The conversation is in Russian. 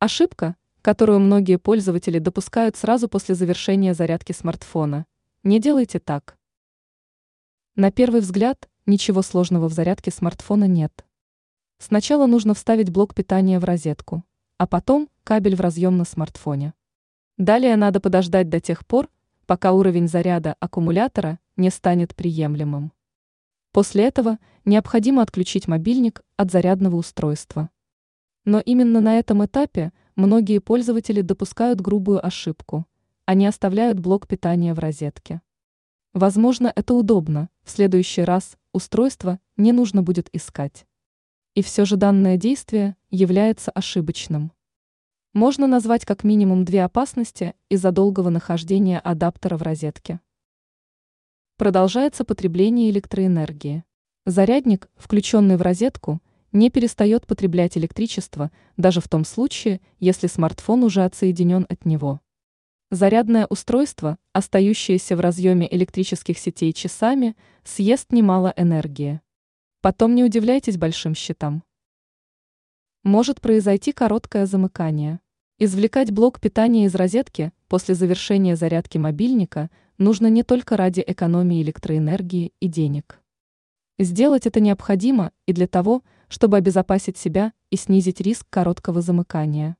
Ошибка, которую многие пользователи допускают сразу после завершения зарядки смартфона. Не делайте так. На первый взгляд, ничего сложного в зарядке смартфона нет. Сначала нужно вставить блок питания в розетку, а потом кабель в разъем на смартфоне. Далее надо подождать до тех пор, пока уровень заряда аккумулятора не станет приемлемым. После этого необходимо отключить мобильник от зарядного устройства. Но именно на этом этапе многие пользователи допускают грубую ошибку. Они оставляют блок питания в розетке. Возможно, это удобно, в следующий раз устройство не нужно будет искать. И все же данное действие является ошибочным. Можно назвать как минимум две опасности из-за долгого нахождения адаптера в розетке. Продолжается потребление электроэнергии. Зарядник, включенный в розетку, не перестает потреблять электричество даже в том случае, если смартфон уже отсоединен от него. Зарядное устройство, остающееся в разъеме электрических сетей часами, съест немало энергии. Потом не удивляйтесь большим счетам. Может произойти короткое замыкание. Извлекать блок питания из розетки после завершения зарядки мобильника нужно не только ради экономии электроэнергии и денег. Сделать это необходимо и для того, чтобы обезопасить себя и снизить риск короткого замыкания.